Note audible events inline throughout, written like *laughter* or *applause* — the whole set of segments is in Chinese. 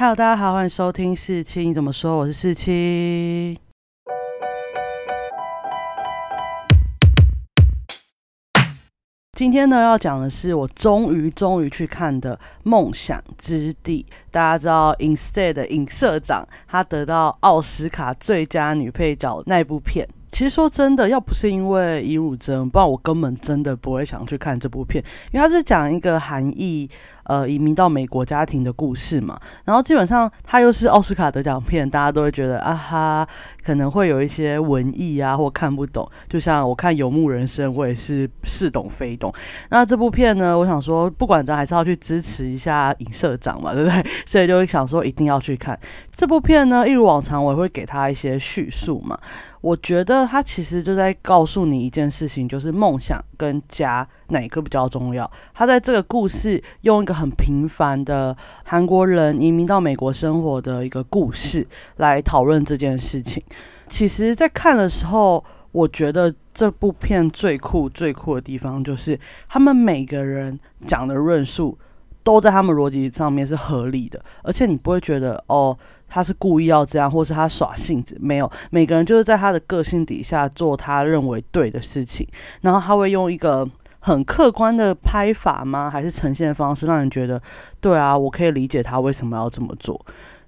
Hello，大家好，欢迎收听四七，你怎么说？我是四七。今天呢，要讲的是我终于终于去看的《梦想之地》。大家知道，Instead 的影社长他得到奥斯卡最佳女配角那部片。其实说真的，要不是因为尹汝贞，不然我根本真的不会想去看这部片，因为它是讲一个韩裔。呃，移民到美国家庭的故事嘛，然后基本上它又是奥斯卡得奖片，大家都会觉得啊哈，可能会有一些文艺啊或看不懂。就像我看《游牧人生》，我也是似懂非懂。那这部片呢，我想说，不管咱还是要去支持一下影社长嘛，*laughs* 对不对？所以就想说，一定要去看这部片呢。一如往常，我会给他一些叙述嘛。我觉得他其实就在告诉你一件事情，就是梦想跟家哪个比较重要。他在这个故事用一个。很平凡的韩国人移民到美国生活的一个故事，来讨论这件事情。其实，在看的时候，我觉得这部片最酷、最酷的地方，就是他们每个人讲的论述都在他们逻辑上面是合理的，而且你不会觉得哦，他是故意要这样，或是他耍性子。没有，每个人就是在他的个性底下做他认为对的事情，然后他会用一个。很客观的拍法吗？还是呈现方式让人觉得，对啊，我可以理解他为什么要这么做。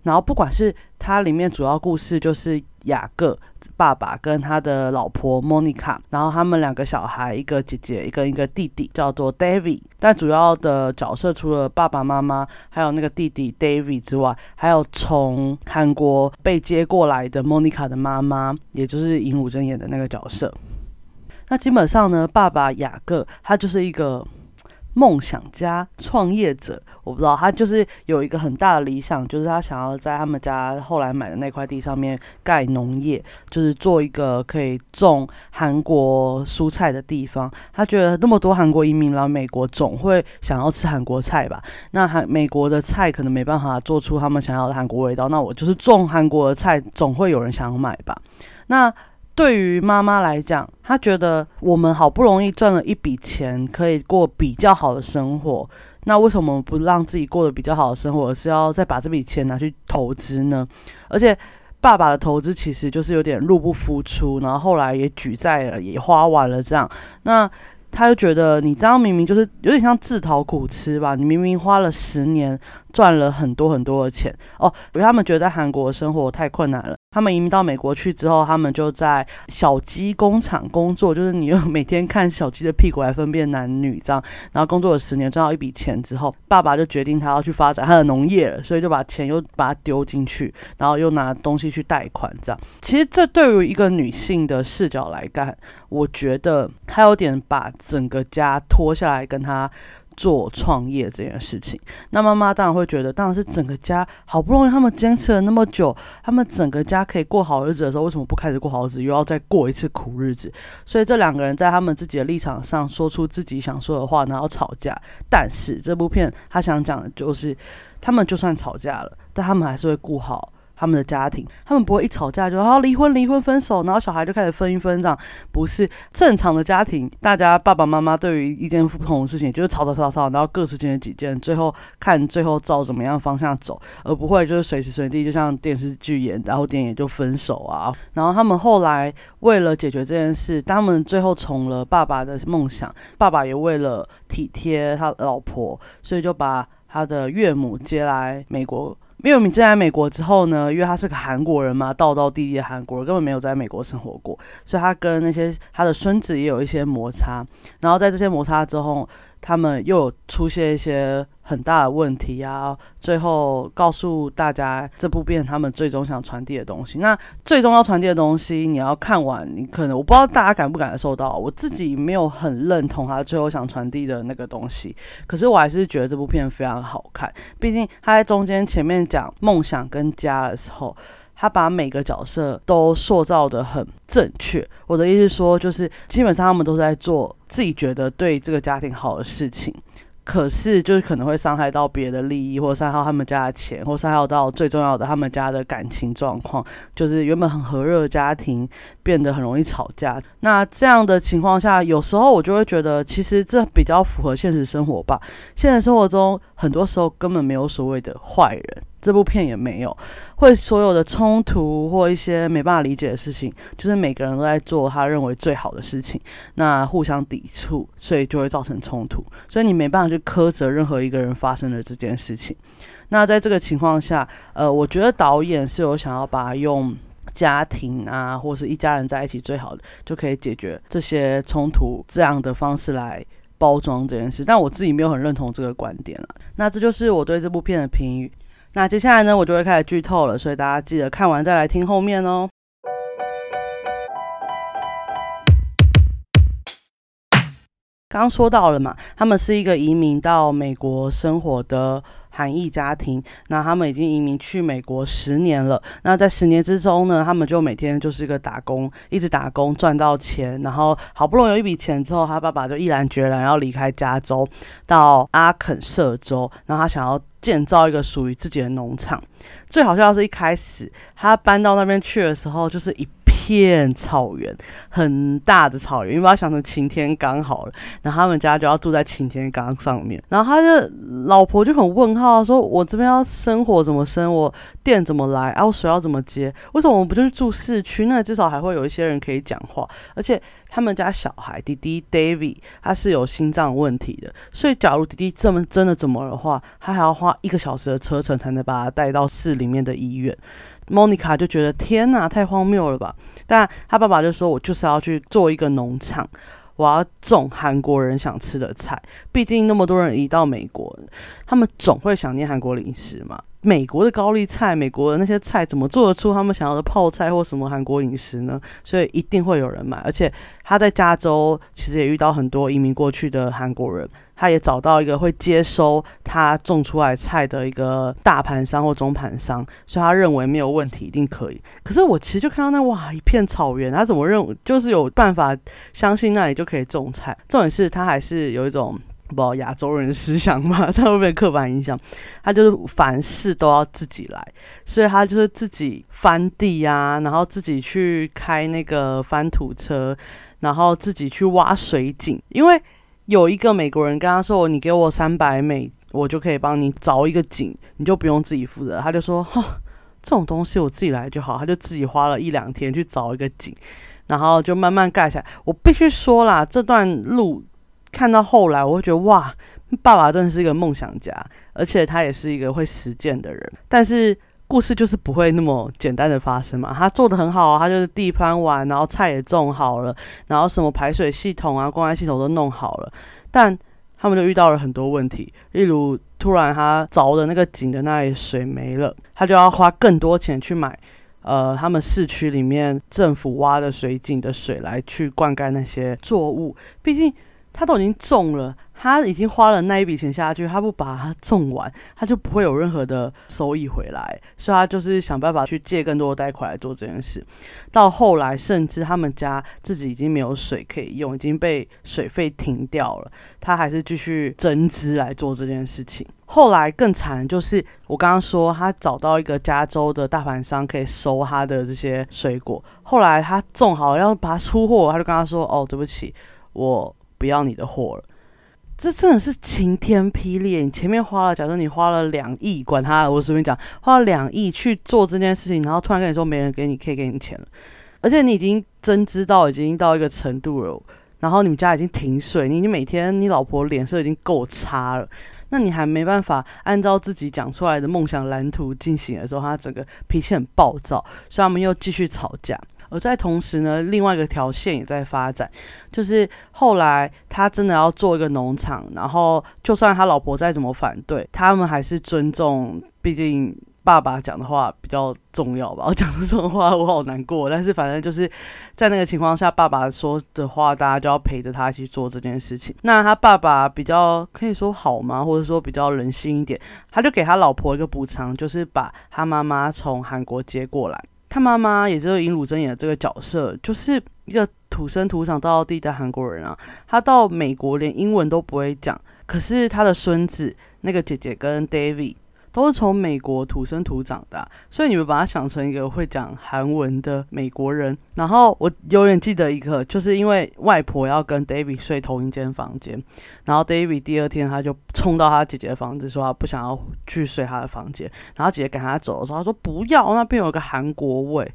然后不管是它里面主要故事就是雅各爸爸跟他的老婆莫妮卡，然后他们两个小孩，一个姐姐，一个一个弟弟，叫做 David。但主要的角色除了爸爸妈妈，还有那个弟弟 David 之外，还有从韩国被接过来的莫妮卡的妈妈，也就是尹汝贞演的那个角色。那基本上呢，爸爸雅各他就是一个梦想家、创业者。我不知道他就是有一个很大的理想，就是他想要在他们家后来买的那块地上面盖农业，就是做一个可以种韩国蔬菜的地方。他觉得那么多韩国移民来美国，总会想要吃韩国菜吧？那韩美国的菜可能没办法做出他们想要的韩国味道，那我就是种韩国的菜，总会有人想要买吧？那。对于妈妈来讲，她觉得我们好不容易赚了一笔钱，可以过比较好的生活，那为什么不让自己过得比较好的生活，而是要再把这笔钱拿去投资呢？而且爸爸的投资其实就是有点入不敷出，然后后来也举债了，也花完了这样，那。他就觉得你这样明明就是有点像自讨苦吃吧？你明明花了十年赚了很多很多的钱哦，因为他们觉得在韩国生活太困难了。他们移民到美国去之后，他们就在小鸡工厂工作，就是你用每天看小鸡的屁股来分辨男女这样。然后工作了十年，赚到一笔钱之后，爸爸就决定他要去发展他的农业了，所以就把钱又把它丢进去，然后又拿东西去贷款这样。其实这对于一个女性的视角来看，我觉得他有点把。整个家拖下来跟他做创业这件事情，那妈妈当然会觉得，当然是整个家好不容易他们坚持了那么久，他们整个家可以过好日子的时候，为什么不开始过好日子，又要再过一次苦日子？所以这两个人在他们自己的立场上说出自己想说的话，然后吵架。但是这部片他想讲的就是，他们就算吵架了，但他们还是会顾好。他们的家庭，他们不会一吵架就好离婚、离婚、分手，然后小孩就开始分一分这样，不是正常的家庭。大家爸爸妈妈对于一件不同的事情，就是吵吵吵吵，然后各自解决己见，最后看最后照怎么样方向走，而不会就是随时随地就像电视剧演，然后电影就分手啊。然后他们后来为了解决这件事，他们最后从了爸爸的梦想，爸爸也为了体贴他老婆，所以就把他的岳母接来美国。因为米进来美国之后呢，因为他是个韩国人嘛，道道地地的韩国人，根本没有在美国生活过，所以他跟那些他的孙子也有一些摩擦。然后在这些摩擦之后，他们又出现一些很大的问题啊！最后告诉大家这部片他们最终想传递的东西。那最终要传递的东西，你要看完，你可能我不知道大家感不感受到，我自己没有很认同他最后想传递的那个东西。可是我还是觉得这部片非常好看，毕竟他在中间前面讲梦想跟家的时候。他把每个角色都塑造的很正确。我的意思说，就是基本上他们都在做自己觉得对这个家庭好的事情，可是就是可能会伤害到别的利益，或伤害到他们家的钱，或伤害到最重要的他们家的感情状况。就是原本很和热的家庭变得很容易吵架。那这样的情况下，有时候我就会觉得，其实这比较符合现实生活吧。现实生活中，很多时候根本没有所谓的坏人。这部片也没有，会所有的冲突或一些没办法理解的事情，就是每个人都在做他认为最好的事情，那互相抵触，所以就会造成冲突，所以你没办法去苛责任何一个人发生的这件事情。那在这个情况下，呃，我觉得导演是有想要把用家庭啊，或是一家人在一起最好的，就可以解决这些冲突这样的方式来包装这件事，但我自己没有很认同这个观点了。那这就是我对这部片的评语。那接下来呢，我就会开始剧透了，所以大家记得看完再来听后面哦。刚说到了嘛，他们是一个移民到美国生活的。韩裔家庭，那他们已经移民去美国十年了。那在十年之中呢，他们就每天就是一个打工，一直打工赚到钱，然后好不容易有一笔钱之后，他爸爸就毅然决然要离开加州，到阿肯色州，然后他想要建造一个属于自己的农场。最好笑是一开始他搬到那边去的时候，就是一。片草原，很大的草原，你把它想成晴天刚好了。然后他们家就要住在晴天刚上面。然后他的老婆就很问号，说：“我这边要生火怎么生？我电怎么来？然后水要怎么接？为什么我们不就是住市区？那至少还会有一些人可以讲话。而且他们家小孩弟弟 David 他是有心脏问题的，所以假如弟弟这么真的怎么的话，他还要花一个小时的车程才能把他带到市里面的医院。” Monica 就觉得天哪，太荒谬了吧！但他爸爸就说：“我就是要去做一个农场，我要种韩国人想吃的菜。毕竟那么多人移到美国，他们总会想念韩国零食嘛。美国的高丽菜，美国的那些菜，怎么做得出他们想要的泡菜或什么韩国饮食呢？所以一定会有人买。而且他在加州其实也遇到很多移民过去的韩国人。”他也找到一个会接收他种出来菜的一个大盘商或中盘商，所以他认为没有问题，一定可以。可是我其实就看到那哇一片草原，他怎么认就是有办法相信那里就可以种菜？重点是他还是有一种不亚洲人思想嘛，他会被刻板印象。他就是凡事都要自己来，所以他就是自己翻地啊，然后自己去开那个翻土车，然后自己去挖水井，因为。有一个美国人跟他说：“你给我三百美，我就可以帮你凿一个井，你就不用自己负责。”他就说：“哈，这种东西我自己来就好。”他就自己花了一两天去凿一个井，然后就慢慢盖起来。我必须说啦，这段路看到后来，我会觉得哇，爸爸真的是一个梦想家，而且他也是一个会实践的人。但是。故事就是不会那么简单的发生嘛，他做的很好，他就是地翻完，然后菜也种好了，然后什么排水系统啊、公安系统都弄好了，但他们就遇到了很多问题，例如突然他凿的那个井的那里水没了，他就要花更多钱去买，呃，他们市区里面政府挖的水井的水来去灌溉那些作物，毕竟他都已经种了。他已经花了那一笔钱下去，他不把它种完，他就不会有任何的收益回来，所以他就是想办法去借更多的贷款来做这件事。到后来，甚至他们家自己已经没有水可以用，已经被水费停掉了，他还是继续增资来做这件事情。后来更惨就是我刚刚说，他找到一个加州的大盘商可以收他的这些水果。后来他种好要把它出货，他就跟他说：“哦，对不起，我不要你的货了。”这真的是晴天霹雳！你前面花了，假设你花了两亿，管他，我随便讲，花了两亿去做这件事情，然后突然跟你说没人给你，可以给你钱了，而且你已经真知道已经到一个程度了，然后你们家已经停水，你已经每天你老婆脸色已经够差了，那你还没办法按照自己讲出来的梦想蓝图进行的时候，他整个脾气很暴躁，所以他们又继续吵架。而在同时呢，另外一个条线也在发展，就是后来他真的要做一个农场，然后就算他老婆再怎么反对，他们还是尊重，毕竟爸爸讲的话比较重要吧。我讲这种话我好难过，但是反正就是在那个情况下，爸爸说的话，大家就要陪着他去做这件事情。那他爸爸比较可以说好吗？或者说比较人性一点，他就给他老婆一个补偿，就是把他妈妈从韩国接过来。他妈妈也就是尹汝贞演的这个角色，就是一个土生土长、到地的韩国人啊。他到美国连英文都不会讲，可是他的孙子那个姐姐跟 David 都是从美国土生土长的，所以你们把他想成一个会讲韩文的美国人。然后我永远记得一个，就是因为外婆要跟 David 睡同一间房间，然后 David 第二天他就冲到他姐姐的房子，说他不想要去睡他的房间，然后姐姐赶他走的时候，他说不要，那边有个韩国味。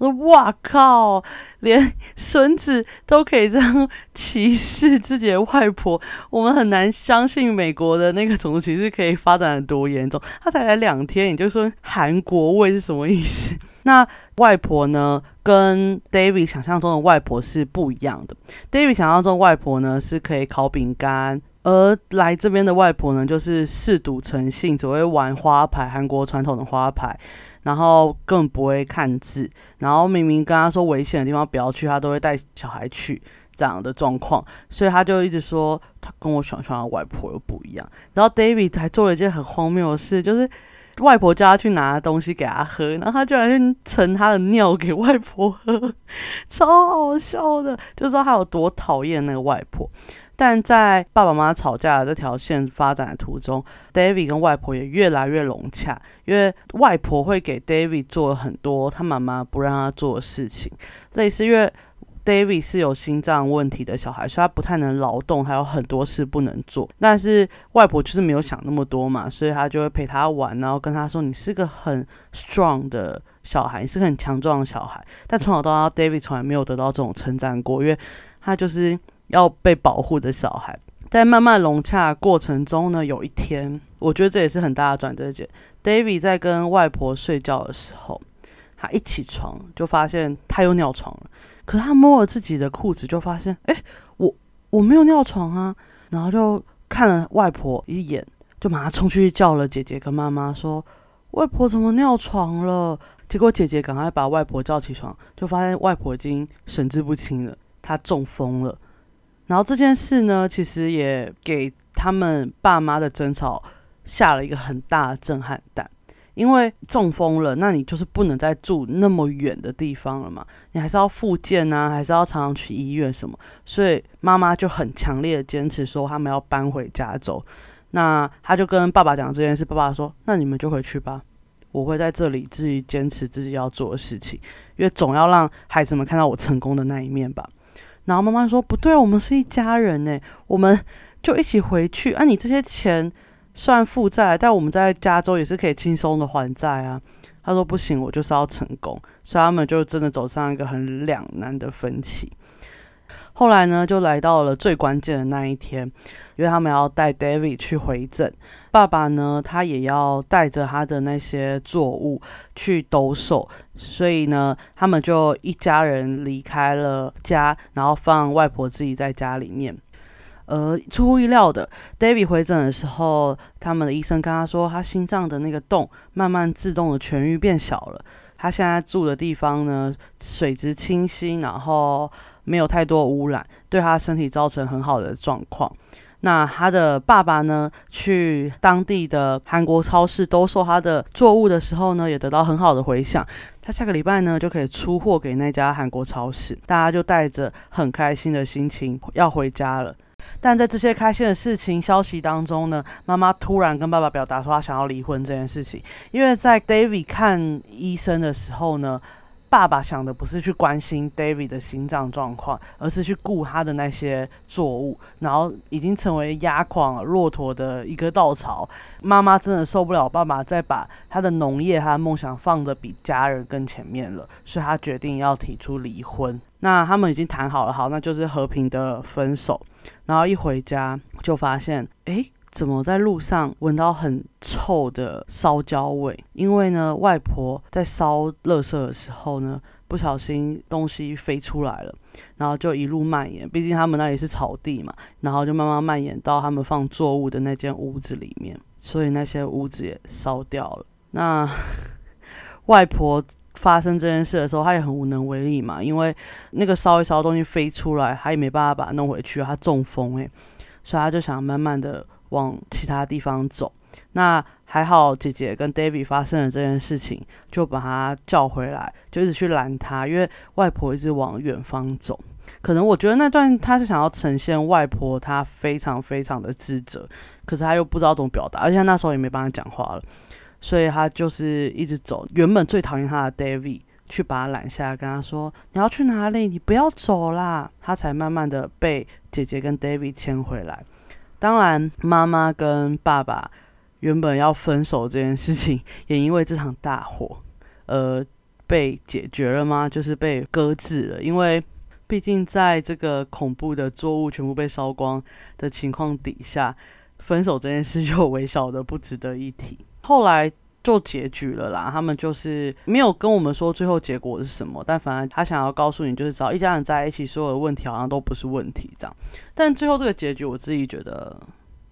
说哇靠，连孙子都可以这样歧视自己的外婆，我们很难相信美国的那个种族歧视可以发展的多严重。他才来两天，你就说韩国味是什么意思？*laughs* 那外婆呢，跟 David 想象中的外婆是不一样的。David 想象中的外婆呢是可以烤饼干，而来这边的外婆呢就是嗜赌成性，只会玩花牌，韩国传统的花牌。然后更不会看字，然后明明跟他说危险的地方不要去，他都会带小孩去这样的状况，所以他就一直说他跟我想象的外婆又不一样。然后 David 还做了一件很荒谬的事，就是外婆叫他去拿东西给他喝，然后他居然去盛他的尿给外婆喝，*laughs* 超好笑的，就知道他有多讨厌那个外婆。但在爸爸妈妈吵架的这条线发展的途中，David 跟外婆也越来越融洽，因为外婆会给 David 做很多他妈妈不让他做的事情，类似因为 David 是有心脏问题的小孩，所以他不太能劳动，还有很多事不能做。但是外婆就是没有想那么多嘛，所以他就会陪他玩，然后跟他说：“你是个很 strong 的小孩，你是个很强壮的小孩。”但从小到大，David 从来没有得到这种称赞过，因为他就是。要被保护的小孩，在慢慢融洽过程中呢，有一天，我觉得这也是很大的转折点。David 在跟外婆睡觉的时候，他一起床就发现他又尿床了。可是他摸了自己的裤子，就发现，哎，我我没有尿床啊。然后就看了外婆一眼，就马上冲去叫了姐姐跟妈妈，说外婆怎么尿床了？结果姐姐赶快把外婆叫起床，就发现外婆已经神志不清了，她中风了。然后这件事呢，其实也给他们爸妈的争吵下了一个很大的震撼弹。因为中风了，那你就是不能再住那么远的地方了嘛，你还是要复健啊，还是要常常去医院什么。所以妈妈就很强烈的坚持说，他们要搬回加州。那他就跟爸爸讲这件事，爸爸说：“那你们就回去吧，我会在这里自己坚持自己要做的事情，因为总要让孩子们看到我成功的那一面吧。”然后妈妈说：“不对，我们是一家人呢，我们就一起回去。啊，你这些钱算负债，但我们在加州也是可以轻松的还债啊。”他说：“不行，我就是要成功。”所以他们就真的走上一个很两难的分歧。后来呢，就来到了最关键的那一天，因为他们要带 David 去回诊。爸爸呢，他也要带着他的那些作物去兜售，所以呢，他们就一家人离开了家，然后放外婆自己在家里面。呃，出乎意料的，David 回诊的时候，他们的医生跟他说，他心脏的那个洞慢慢自动的痊愈变小了。他现在住的地方呢，水质清新，然后。没有太多污染，对他身体造成很好的状况。那他的爸爸呢，去当地的韩国超市兜售他的作物的时候呢，也得到很好的回响。他下个礼拜呢，就可以出货给那家韩国超市，大家就带着很开心的心情要回家了。但在这些开心的事情消息当中呢，妈妈突然跟爸爸表达说，他想要离婚这件事情。因为在 David 看医生的时候呢。爸爸想的不是去关心 David 的心脏状况，而是去顾他的那些作物，然后已经成为压垮骆驼的一个稻草。妈妈真的受不了爸爸再把他的农业、他的梦想放的比家人更前面了，所以他决定要提出离婚。那他们已经谈好了，好，那就是和平的分手。然后一回家就发现，哎。怎么在路上闻到很臭的烧焦味？因为呢，外婆在烧垃圾的时候呢，不小心东西飞出来了，然后就一路蔓延。毕竟他们那里是草地嘛，然后就慢慢蔓延到他们放作物的那间屋子里面，所以那些屋子也烧掉了。那外婆发生这件事的时候，她也很无能为力嘛，因为那个烧一烧东西飞出来，她也没办法把它弄回去，她中风诶，所以她就想慢慢的。往其他地方走，那还好，姐姐跟 David 发生了这件事情，就把他叫回来，就一直去拦他，因为外婆一直往远方走。可能我觉得那段他是想要呈现外婆她非常非常的自责，可是他又不知道怎么表达，而且那时候也没办法讲话了。所以他就是一直走。原本最讨厌他的 David 去把他拦下，跟他说：“你要去哪里？你不要走啦！”他才慢慢的被姐姐跟 David 牵回来。当然，妈妈跟爸爸原本要分手这件事情，*laughs* 也因为这场大火，呃，被解决了吗？就是被搁置了。因为毕竟在这个恐怖的作物全部被烧光的情况底下。分手这件事就微小的不值得一提，后来做结局了啦。他们就是没有跟我们说最后结果是什么，但反正他想要告诉你，就是只要一家人在一起，所有的问题好像都不是问题这样。但最后这个结局，我自己觉得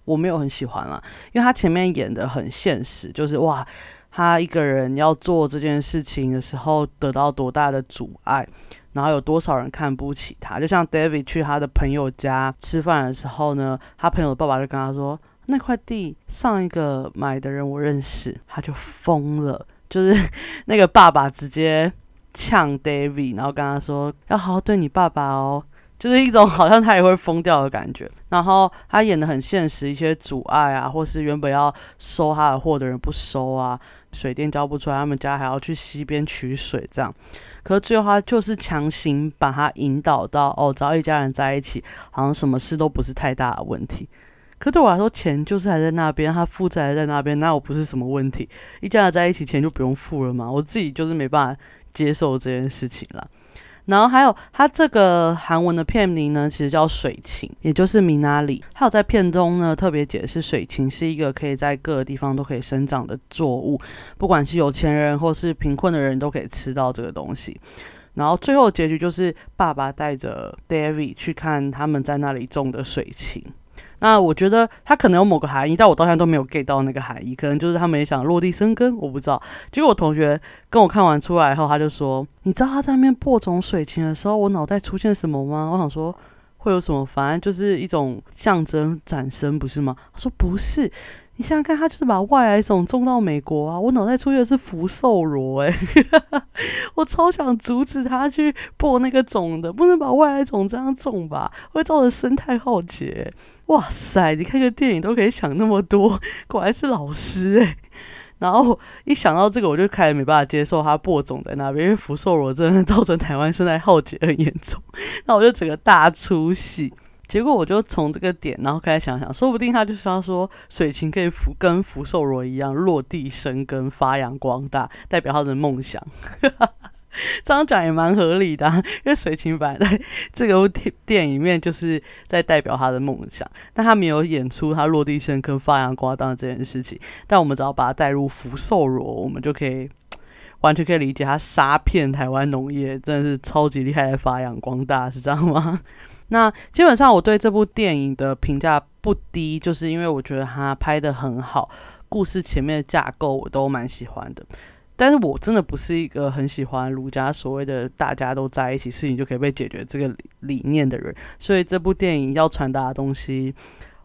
我没有很喜欢啦，因为他前面演的很现实，就是哇，他一个人要做这件事情的时候得到多大的阻碍。然后有多少人看不起他？就像 David 去他的朋友家吃饭的时候呢，他朋友的爸爸就跟他说：“那块地上一个买的人我认识。”他就疯了，就是 *laughs* 那个爸爸直接呛 David，然后跟他说：“要好好对你爸爸哦。”就是一种好像他也会疯掉的感觉。然后他演的很现实，一些阻碍啊，或是原本要收他的货的人不收啊，水电交不出来，他们家还要去溪边取水这样。可是最后他就是强行把他引导到哦，只要一家人在一起，好像什么事都不是太大的问题。可对我来说，钱就是还在那边，他负债还在那边，那我不是什么问题。一家人在一起，钱就不用付了嘛？我自己就是没办法接受这件事情了。然后还有它这个韩文的片名呢，其实叫水芹，也就是米拉里。还有在片中呢特别解释，水芹是一个可以在各个地方都可以生长的作物，不管是有钱人或是贫困的人都可以吃到这个东西。然后最后结局就是爸爸带着 David 去看他们在那里种的水芹。那我觉得他可能有某个含义，但我到现在都没有 get 到那个含义。可能就是他们也想落地生根，我不知道。结果我同学跟我看完出来后，他就说：“你知道他在那边播种水情的时候，我脑袋出现什么吗？”我想说会有什么，反正就是一种象征展生，不是吗？他说不是。你想想看，他就是把外来种种到美国啊！我脑袋出现的是福寿螺，哎，*laughs* 我超想阻止他去播那个种的，不能把外来种这样种吧，会造成生态浩劫。哇塞，你看个电影都可以想那么多，果然是老师哎。然后一想到这个，我就开始没办法接受他播种在那边，因为福寿螺真的造成台湾生态浩劫很严重，那我就整个大出戏。结果我就从这个点，然后开始想想，说不定他就是要说水芹可以福跟福寿螺一样落地生根、发扬光大，代表他的梦想。*laughs* 这样讲也蛮合理的，因为水芹本来在这个电影里面就是在代表他的梦想，但他没有演出他落地生根、发扬光大这件事情。但我们只要把它带入福寿螺，我们就可以完全可以理解他杀遍台湾农业，真的是超级厉害的发扬光大，是这样吗？那基本上我对这部电影的评价不低，就是因为我觉得它拍的很好，故事前面的架构我都蛮喜欢的。但是我真的不是一个很喜欢儒家所谓的大家都在一起，事情就可以被解决这个理念的人，所以这部电影要传达的东西。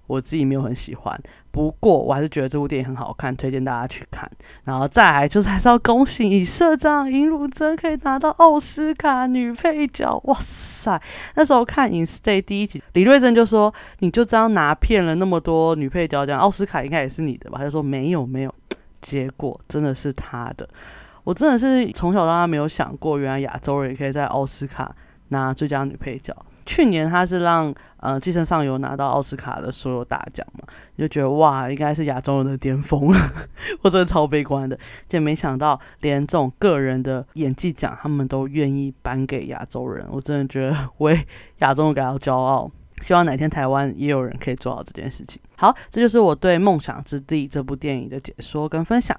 我自己没有很喜欢，不过我还是觉得这部电影很好看，推荐大家去看。然后再来就是还是要恭喜以社长尹汝贞可以拿到奥斯卡女配角，哇塞！那时候看《In Stay》第一集，李瑞珍就说：“你就这样拿骗了那么多女配角，讲奥斯卡应该也是你的吧？”他就说：“没有没有。”结果真的是他的，我真的是从小到大没有想过，原来亚洲人也可以在奥斯卡拿最佳女配角。去年他是让呃《寄生上游》拿到奥斯卡的所有大奖嘛，你就觉得哇，应该是亚洲人的巅峰，*laughs* 我真的超悲观的。就没想到连这种个人的演技奖，他们都愿意颁给亚洲人，我真的觉得为亚洲人感到骄傲。希望哪天台湾也有人可以做到这件事情。好，这就是我对《梦想之地》这部电影的解说跟分享。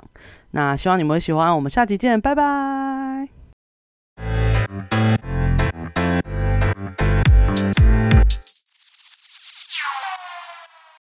那希望你们喜欢，我们下集见，拜拜。